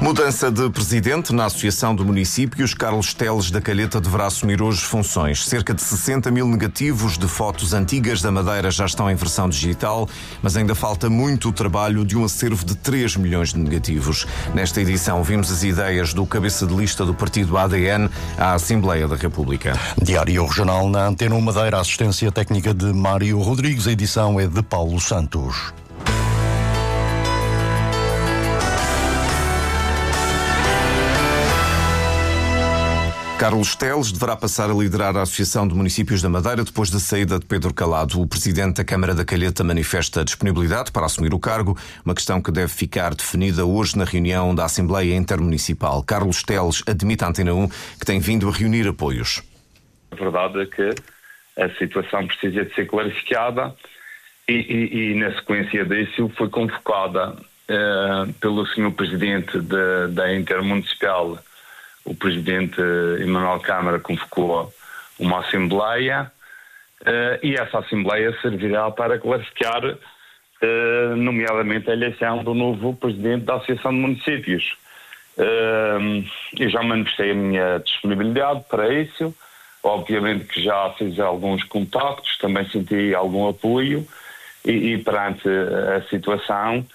Mudança de presidente na Associação de Municípios, Carlos Teles da Calheta deverá assumir hoje funções. Cerca de 60 mil negativos de fotos antigas da Madeira já estão em versão digital, mas ainda falta muito trabalho de um acervo de 3 milhões de negativos. Nesta edição, vimos as ideias do cabeça de lista do partido ADN à Assembleia da República. Diário Regional na Antena Madeira, assistência técnica de Mário Rodrigues, a edição é de Paulo Santos. Carlos Teles deverá passar a liderar a Associação de Municípios da Madeira depois da saída de Pedro Calado. O presidente da Câmara da Calheta manifesta disponibilidade para assumir o cargo, uma questão que deve ficar definida hoje na reunião da Assembleia Intermunicipal. Carlos Teles admite à Antena 1 que tem vindo a reunir apoios. A verdade é que a situação precisa de ser clarificada e, e, e na sequência disso foi convocada uh, pelo senhor presidente de, da Intermunicipal o presidente Emanuel Câmara convocou uma assembleia uh, e essa assembleia servirá para classificar, uh, nomeadamente, a eleição do novo presidente da Associação de Municípios. Uh, eu já manifestei a minha disponibilidade para isso. Obviamente que já fiz alguns contactos, também senti algum apoio e, e perante a situação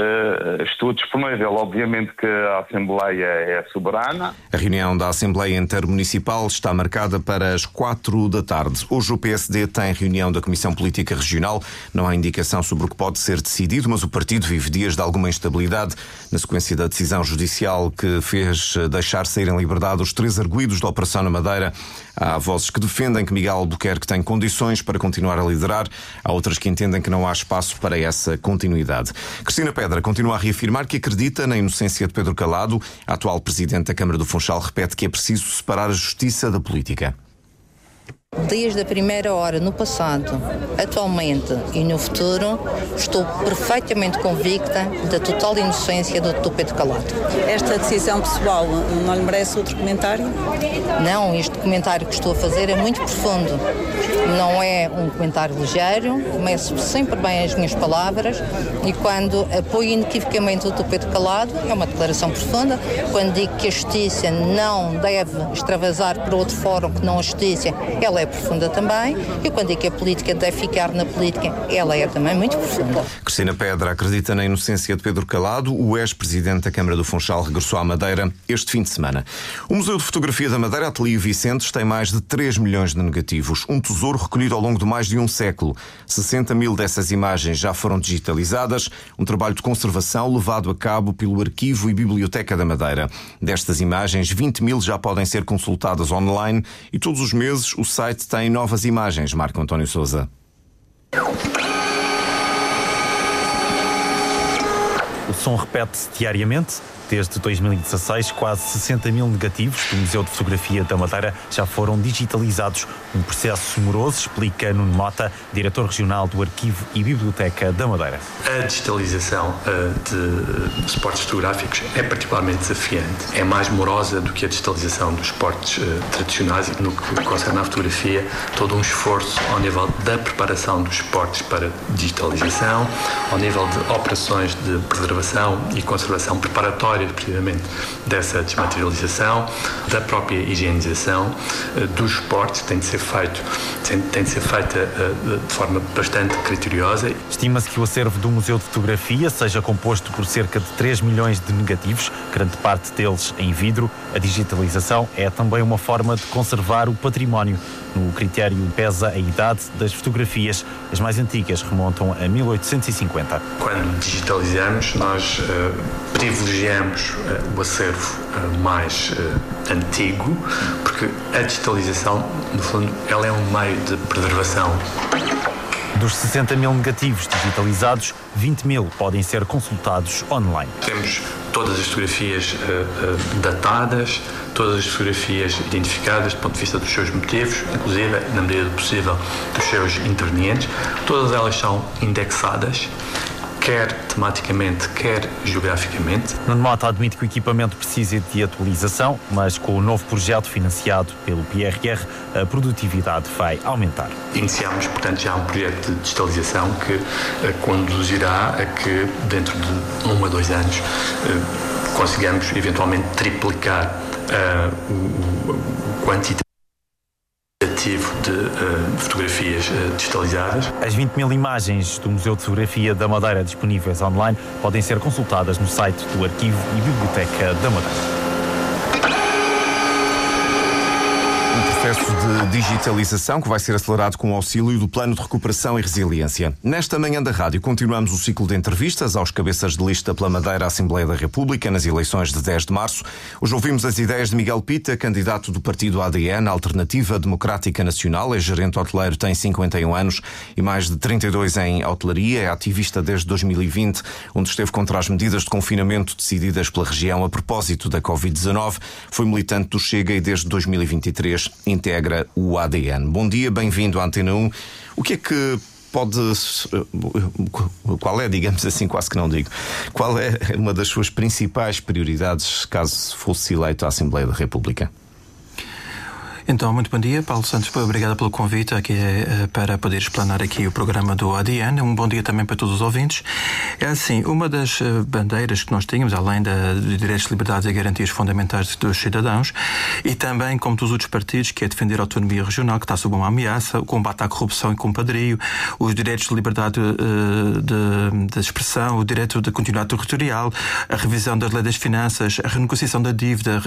Uh, estou disponível, obviamente que a Assembleia é soberana. A reunião da Assembleia Intermunicipal está marcada para as quatro da tarde. Hoje o PSD tem reunião da Comissão Política Regional. Não há indicação sobre o que pode ser decidido, mas o partido vive dias de alguma instabilidade na sequência da decisão judicial que fez deixar sair em liberdade os três arguídos da Operação na Madeira. Há vozes que defendem que Miguel Albuquerque tem condições para continuar a liderar, há outras que entendem que não há espaço para essa continuidade. Cristina Pedro Pedra continua a reafirmar que acredita na inocência de Pedro Calado. A atual presidente da Câmara do Funchal repete que é preciso separar a justiça da política. Desde a primeira hora, no passado, atualmente e no futuro, estou perfeitamente convicta da total inocência do Dr. Pedro Calado. Esta decisão pessoal não lhe merece outro comentário? Não, este comentário que estou a fazer é muito profundo. Não é um comentário ligeiro, começo sempre bem as minhas palavras e quando apoio inequivocamente o Dr. Pedro Calado, é uma declaração profunda, quando digo que a justiça não deve extravasar para outro fórum que não a justiça, ela é profunda também. E quando digo que a política deve ficar na política, ela é também muito profunda. Cristina Pedra acredita na inocência de Pedro Calado. O ex-presidente da Câmara do Funchal regressou à Madeira este fim de semana. O Museu de Fotografia da Madeira, Ateliê Vicentes, tem mais de 3 milhões de negativos. Um tesouro recolhido ao longo de mais de um século. 60 mil dessas imagens já foram digitalizadas. Um trabalho de conservação levado a cabo pelo Arquivo e Biblioteca da Madeira. Destas imagens, 20 mil já podem ser consultadas online e todos os meses o site site tem novas imagens, Marco António Souza. O som repete-se diariamente Desde 2016, quase 60 mil negativos do Museu de Fotografia da Madeira já foram digitalizados. Um processo moroso, explica Nuno Mota, diretor regional do Arquivo e Biblioteca da Madeira. A digitalização uh, de suportes fotográficos é particularmente desafiante. É mais morosa do que a digitalização dos suportes uh, tradicionais e no que concerne à fotografia, todo um esforço ao nível da preparação dos suportes para digitalização, ao nível de operações de preservação e conservação preparatória precisamente dessa desmaterialização, da própria higienização uh, dos esportes, tem de ser feito, tem, de ser feita uh, de forma bastante criteriosa. Estima-se que o acervo do Museu de Fotografia seja composto por cerca de 3 milhões de negativos, grande parte deles em vidro. A digitalização é também uma forma de conservar o património. No critério pesa a idade das fotografias. As mais antigas remontam a 1850. Quando digitalizamos, nós uh, privilegiamos uh, o acervo uh, mais antigo, porque a digitalização, no fundo, ela é um meio de preservação. Dos 60 mil negativos digitalizados, 20 mil podem ser consultados online. Temos todas as fotografias datadas, todas as fotografias identificadas do ponto de vista dos seus motivos, inclusive, na medida do possível, dos seus intervenientes. Todas elas são indexadas quer tematicamente, quer geograficamente. Nuno Mota admite que o equipamento precisa de atualização, mas com o novo projeto financiado pelo PRR, a produtividade vai aumentar. Iniciamos, portanto, já um projeto de digitalização que uh, conduzirá a que, dentro de um a dois anos, uh, consigamos eventualmente triplicar uh, o, o quantitativo de uh, fotografias uh, digitalizadas. As 20 mil imagens do Museu de Fotografia da Madeira disponíveis online podem ser consultadas no site do Arquivo e Biblioteca da Madeira. Processo de digitalização que vai ser acelerado com o auxílio do Plano de Recuperação e Resiliência. Nesta manhã da rádio continuamos o ciclo de entrevistas aos cabeças de lista pela Madeira à Assembleia da República nas eleições de 10 de março. Hoje ouvimos as ideias de Miguel Pita, candidato do partido ADN, Alternativa Democrática Nacional, é gerente hoteleiro, tem 51 anos e mais de 32 em hotelaria, é ativista desde 2020, onde esteve contra as medidas de confinamento decididas pela região a propósito da Covid-19. Foi militante do Chega e desde 2023 integra o ADN. Bom dia, bem-vindo à Antena 1. O que é que pode. Qual é, digamos assim, quase que não digo. Qual é uma das suas principais prioridades caso fosse eleito à Assembleia da República? Então, muito bom dia, Paulo Santos. Obrigado pelo convite aqui eh, para poder explanar aqui o programa do ADN. Um bom dia também para todos os ouvintes. É assim, uma das eh, bandeiras que nós tínhamos, além de direitos, liberdades e garantias fundamentais dos cidadãos, e também, como todos os outros partidos, que é defender a autonomia regional, que está sob uma ameaça, o combate à corrupção e compadrio, os direitos de liberdade eh, de, de expressão, o direito de continuidade territorial, a revisão das leis das finanças, a renegociação da dívida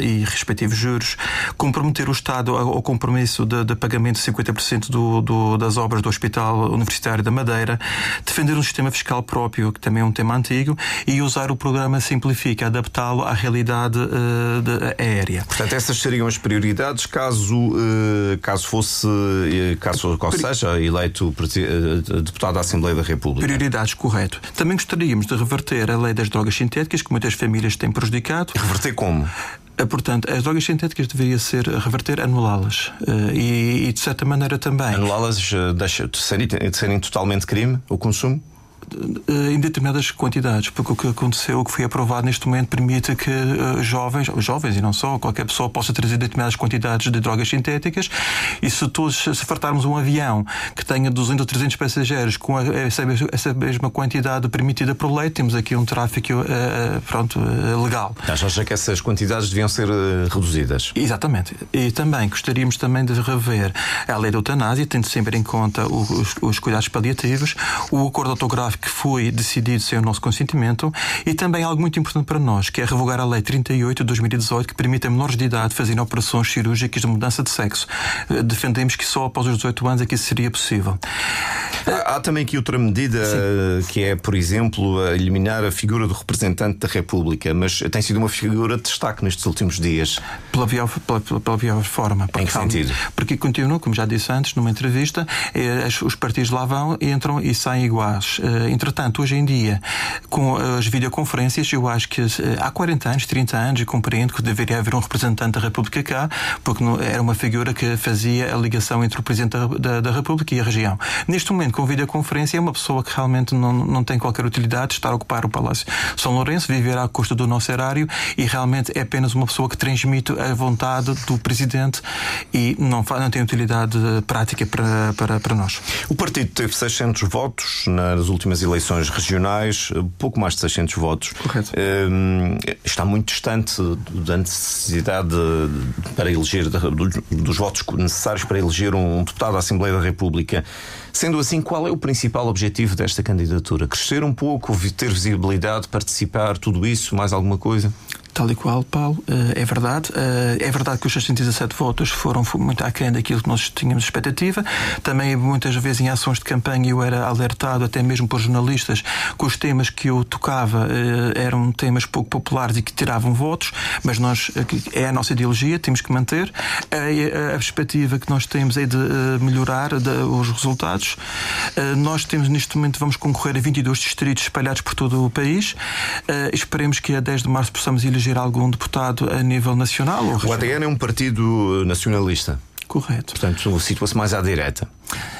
e respectivos juros, comprometer os Estado ao compromisso de, de pagamento de 50% do, do, das obras do Hospital Universitário da Madeira, defender um sistema fiscal próprio, que também é um tema antigo, e usar o programa Simplifica, adaptá-lo à realidade uh, de, aérea. Portanto, essas seriam as prioridades caso, uh, caso fosse, uh, caso, ou seja, eleito deputado da Assembleia da República. Prioridades, correto. Também gostaríamos de reverter a lei das drogas sintéticas, que muitas famílias têm prejudicado. Reverter como? Eh, portanto, as drogas sintéticas deveria ser reverter, anulá-las. Eh, e, e, de certa maneira também. Anulá-las eh, deixa de serem, de serem totalmente crime o consumo? Eh, em determinadas quantidades, porque o que aconteceu, o que foi aprovado neste momento, permite que uh, jovens, jovens e não só, qualquer pessoa possa trazer determinadas quantidades de drogas sintéticas e se todos, se fartarmos um avião que tenha 200 ou 300 passageiros com essa, essa, mesma quantidade permitida por lei, temos aqui um tráfico uh, pronto, uh, legal. Achas que essas quantidades deviam ser reduzidas? Exatamente. E também gostaríamos também de rever a lei da eutanásia, tendo sempre em conta os, os cuidados paliativos, o acordo autográfico que foi decidido sem o nosso consentimento e também algo muito importante para nós, que é revogar a Lei 38 de 2018, que permite a menores de idade fazerem operações cirúrgicas de mudança de sexo. Eh, defendemos que só após os 18 anos é que isso seria possível. Há, há também aqui outra medida Sim. que é, por exemplo, eliminar a figura do representante da República, mas tem sido uma figura de destaque nestes últimos dias. Pela via, pela, pela via forma. Em que sentido? Porque continua, como já disse antes, numa entrevista, é, os partidos lá vão, entram e saem iguais. Eh, entretanto, hoje em dia, com as videoconferências, eu acho que há 40 anos, 30 anos, e compreendo que deveria haver um representante da República cá, porque era uma figura que fazia a ligação entre o Presidente da, da, República e a região. Neste momento, com videoconferência, é uma pessoa que realmente não, não tem qualquer utilidade de estar a ocupar o Palácio São Lourenço, viver à custa do nosso erário e realmente é apenas uma pessoa que transmite a vontade do Presidente e não, não tem utilidade prática para, para, para nós. O partido teve 600 votos nas últimas últimas eleições regionais, pouco mais de 600 votos. Correto. Um, está muito distante da necessidade para eleger, dos votos necessários para eleger um deputado à Assembleia da República. Sendo assim, qual é o principal objetivo desta candidatura? Crescer um pouco, ter visibilidade, participar, tudo isso, mais alguma coisa? Tal e qual, Paulo, eh, é verdade. Eh, é verdade que os 617 votos foram muito aquém daquilo que nós tínhamos expectativa. Também, muitas vezes, em ações de campanha, eu era alertado, até mesmo por jornalistas, que os temas que eu tocava eh, eram temas pouco populares e que tiravam votos, mas nós, é a nossa ideologia, temos que manter. A, perspectiva que nós temos é de melhorar os resultados. Nós temos, neste momento, vamos concorrer a 22 distritos espalhados por todo o país. Esperemos que a 10 de março possamos eleger eleger algum deputado a nível nacional? o ADN é um partido nacionalista. Correto. Portanto, situa-se mais à direita.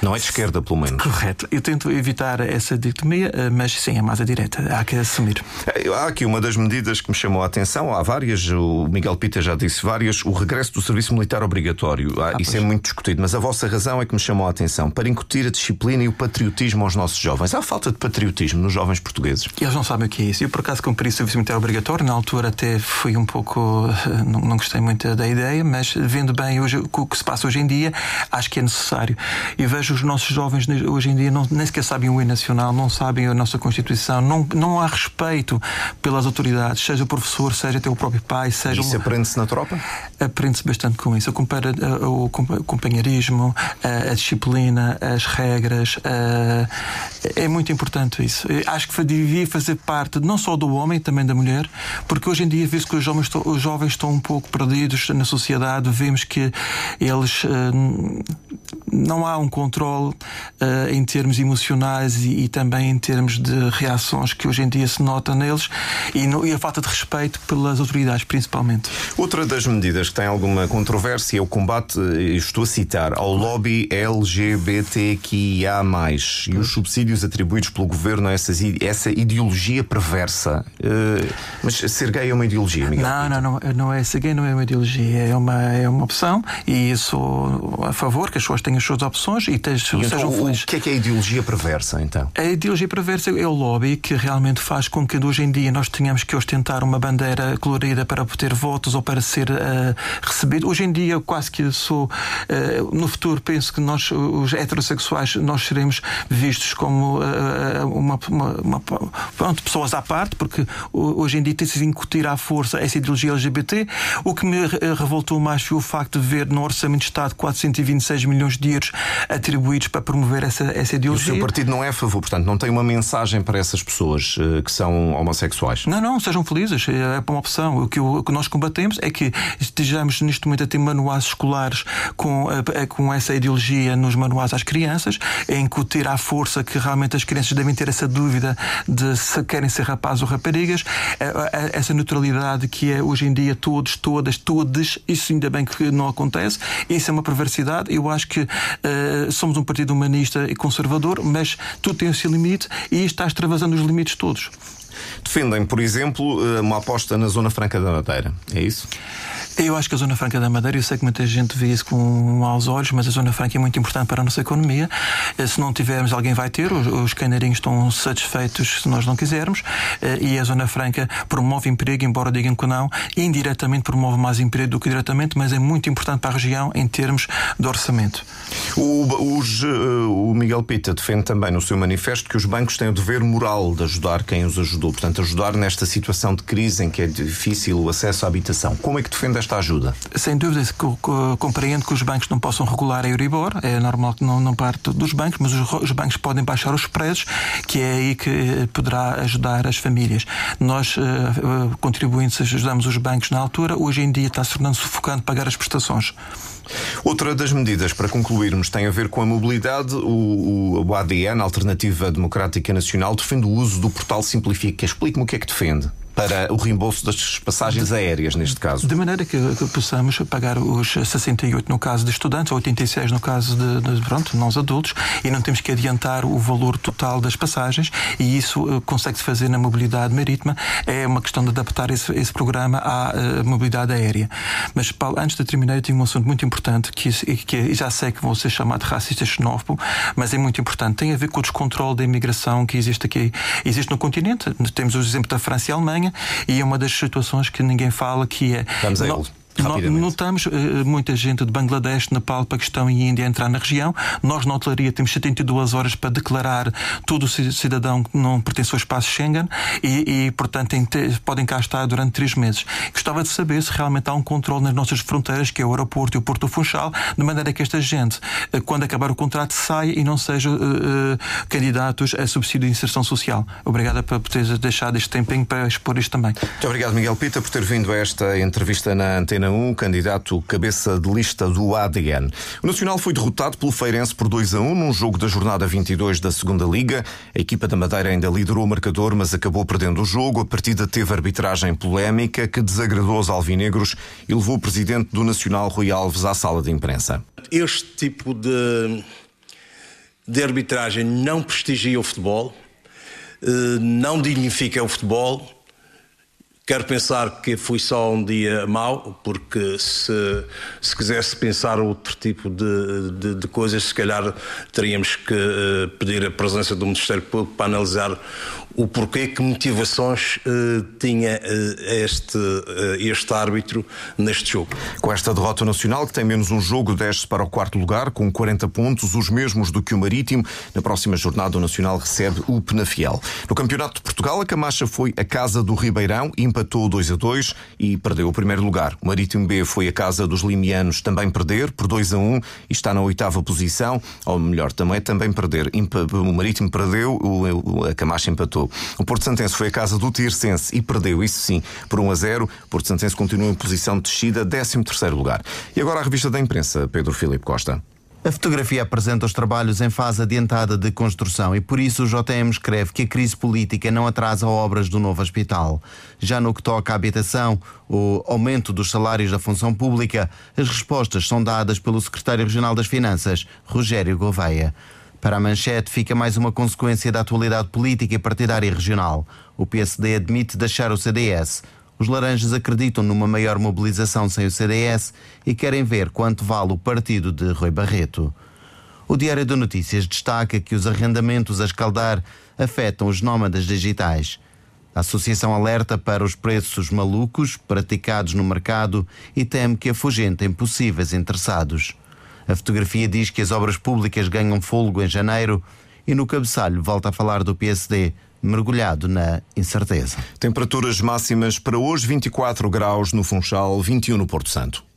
Não é de esquerda, pelo menos. Correto. Eu tento evitar essa dicotomia, eh, mas sim, é mais à direita. Há que assumir. Eh, há aqui uma das medidas que me chamou a atenção. Há várias, o Miguel Pita já disse várias. O regresso do serviço militar obrigatório. Ah, isso é muito discutido, mas a vossa razão é que me chamou a atenção. Para incutir a disciplina e o patriotismo aos nossos jovens. Há falta de patriotismo nos jovens portugueses. Eles não sabem o que é isso. Eu, por acaso, cumpri o serviço militar obrigatório. Na altura, até fui um pouco. Eh, não, não gostei muito da ideia, mas vendo bem hoje o que se passa hoje em dia, acho que é necessário. E vejo os nossos jovens hoje em dia não, nem sequer sabem o hino nacional, não sabem a nossa Constituição, não, não há respeito pelas autoridades, seja o professor, seja até o próprio pai, seja. Isso aprende-se na tropa? Aprende-se bastante com isso. Compara eh, o companheirismo, a, a disciplina, as regras. A, é muito importante isso. Acho que devia fazer parte não só do homem, também da mulher, porque hoje em dia vê-se que os jovens, estão, os jovens estão um pouco perdidos na sociedade, vemos que eles. Uh, não há um controle uh, em termos emocionais e, e, também em termos de reações que hoje em dia se nota neles e, no, e, a falta de respeito pelas autoridades, principalmente. Outra das medidas que tem alguma controvérsia é o combate, estou a citar, ao lobby LGBTQIA, e os subsídios atribuídos pelo governo a essas, essa ideologia perversa. Uh, mas ser gay é uma ideologia, Miguel? Não, não, não, não é. Ser gay não é uma ideologia, é uma, é uma opção e sou a favor que as pessoas tenham as suas opções e, te, e sejam então, felizes. O que é que é a ideologia perversa, então? A ideologia perversa é o lobby que realmente faz com que hoje em dia nós tenhamos que ostentar uma bandeira colorida para obter votos ou para ser uh, recebido. Hoje em dia, eu quase que sou. Uh, no futuro, penso que nós, os heterossexuais, nós seremos vistos como uh, uma, uma, uma, pronto, pessoas à parte, porque hoje em dia tem-se incutir à força essa ideologia LGBT. O que me revoltou mais foi o facto de ver no Orçamento de Estado 426 milhões de euros atribuídos para promover essa, essa ideologia. E o seu partido não é a favor, portanto, não tem uma mensagem para essas pessoas uh, que são homossexuais? Não, não, sejam felizes, é, é uma opção. O que, o que nós combatemos é que estejamos neste momento a ter manuais escolares com, uh, com essa ideologia nos manuais às crianças, em incutir à força que realmente as crianças devem ter essa dúvida de se querem ser rapazes ou raparigas, essa neutralidade que é hoje em dia todos, todas, todes, isso ainda bem que não acontece, isso é uma perversidade. Eu acho que uh, somos um partido humanista e conservador, mas tudo tem o seu limite e está extravasando os limites todos. Defendem, por exemplo, eh, uma aposta na Zona Franca da Madeira. É isso? Eu acho que a Zona Franca da Madeira, eu sei que muita gente vê isso com maus olhos, mas a Zona Franca é muito importante para a nossa economia. Eh, se não tivermos, alguém vai ter. Os, os caneirinhos estão satisfeitos se nós não quisermos. Eh, e a Zona Franca promove emprego, embora digam que não. Indiretamente promove mais emprego do que diretamente, mas é muito importante para a região em termos de orçamento. O, os, eh, o Miguel Pita defende também no seu manifesto que os bancos têm o dever moral de ajudar quem os ajudou. Portanto, ajudar nesta situação de crise em que é difícil o acesso à habitação. Como é que defende esta esta ajuda? Sem dúvida, compreendo que os bancos não possam regular a Euribor, é normal que não, não parte dos bancos, mas os, os bancos podem baixar os preços, que é aí que eh, poderá ajudar as famílias. Nós, uh, contribuintes, ajudamos os bancos na altura, hoje em dia está se tornando sufocante pagar as prestações. Outra das medidas, para concluirmos, tem a ver com a mobilidade. O, o ADN, Alternativa Democrática Nacional, defende o uso do portal Simplifica. Explique-me o que é que defende para o reembolso das passagens aéreas, neste caso. De maneira que, que possamos pagar os 68 no caso de estudantes, 86 no caso de, de pronto, nós adultos, e não temos que adiantar o valor total das passagens, e isso uh, consegue-se fazer na mobilidade marítima. É uma questão de adaptar esse, esse programa à uh, mobilidade aérea. Mas, Paulo, antes de terminar, eu tenho um assunto muito importante que, que já sei que vou ser chamado de racista xenófobo, mas é muito importante. Tem a ver com o descontrole da imigração que existe aqui. Existe no continente. Temos o exemplo da França e Alemanha e é uma das situações que ninguém fala que é. Vamos a ele. Notamos uh, muita gente de Bangladesh, Nepal, Paquistão e Índia a entrar na região. Nós, na hotelaria, temos 72 horas para declarar todo o cidadão que não pertence ao espaço Schengen e, e portanto, podem cá estar durante três meses. Gostava de saber se realmente há um controle nas nossas fronteiras, que é o aeroporto e o Porto Funchal, de maneira que esta gente, uh, quando acabar o contrato, saia e não sejam uh, candidatos a subsídio de inserção social. Obrigada por ter deixado este tempinho para expor isto também. Muito obrigado, Miguel Pita, por ter vindo a esta entrevista na Antena 1, candidato cabeça de lista do ADN. O Nacional foi derrotado pelo Feirense por 2 a 1 num jogo da jornada 22 da Segunda Liga. A equipa da Madeira ainda liderou o marcador, mas acabou perdendo o jogo. A partida teve arbitragem polémica que desagradou os alvinegros e levou o presidente do Nacional, Rui Alves, à sala de imprensa. este tipo de, de arbitragem não prestigia o futebol, não dignifica o futebol Quero pensar que foi só um dia mau, porque se, se quisesse pensar outro tipo de, de, de coisas, se calhar teríamos que uh, pedir a presença do Ministério Público para analisar o porquê, que motivações uh, tinha uh, este, este árbitro neste jogo. Com esta derrota nacional, que tem menos um jogo, desce para o quarto lugar, com 40 pontos, os mesmos do que o Marítimo. Na próxima jornada, o Nacional recebe o Penafiel. No Campeonato de Portugal, a Camacha foi a casa do Ribeirão, empatou 2 a 2 e perdeu o primeiro lugar. O Marítimo B foi a casa dos limianos também perder por 2 a 1 e está na oitava posição, ou melhor, também também perder. O Marítimo perdeu, a Camacha empatou. O Porto Santense foi a casa do Tirsense e perdeu, isso sim, por 1 a 0. O Porto Santense continua em posição de descida, 13 terceiro lugar. E agora a revista da imprensa, Pedro Filipe Costa. A fotografia apresenta os trabalhos em fase adiantada de construção e por isso o JM escreve que a crise política não atrasa obras do novo hospital. Já no que toca à habitação, o aumento dos salários da função pública, as respostas são dadas pelo secretário regional das Finanças, Rogério Gouveia. Para a manchete, fica mais uma consequência da atualidade política e partidária regional. O PSD admite deixar o CDS. Os laranjas acreditam numa maior mobilização sem o CDS e querem ver quanto vale o partido de Rui Barreto. O Diário de Notícias destaca que os arrendamentos a escaldar afetam os nómadas digitais. A associação alerta para os preços malucos praticados no mercado e teme que afugentem possíveis interessados. A fotografia diz que as obras públicas ganham fôlego em janeiro e no cabeçalho volta a falar do PSD mergulhado na incerteza. Temperaturas máximas para hoje: 24 graus no Funchal, 21 no Porto Santo.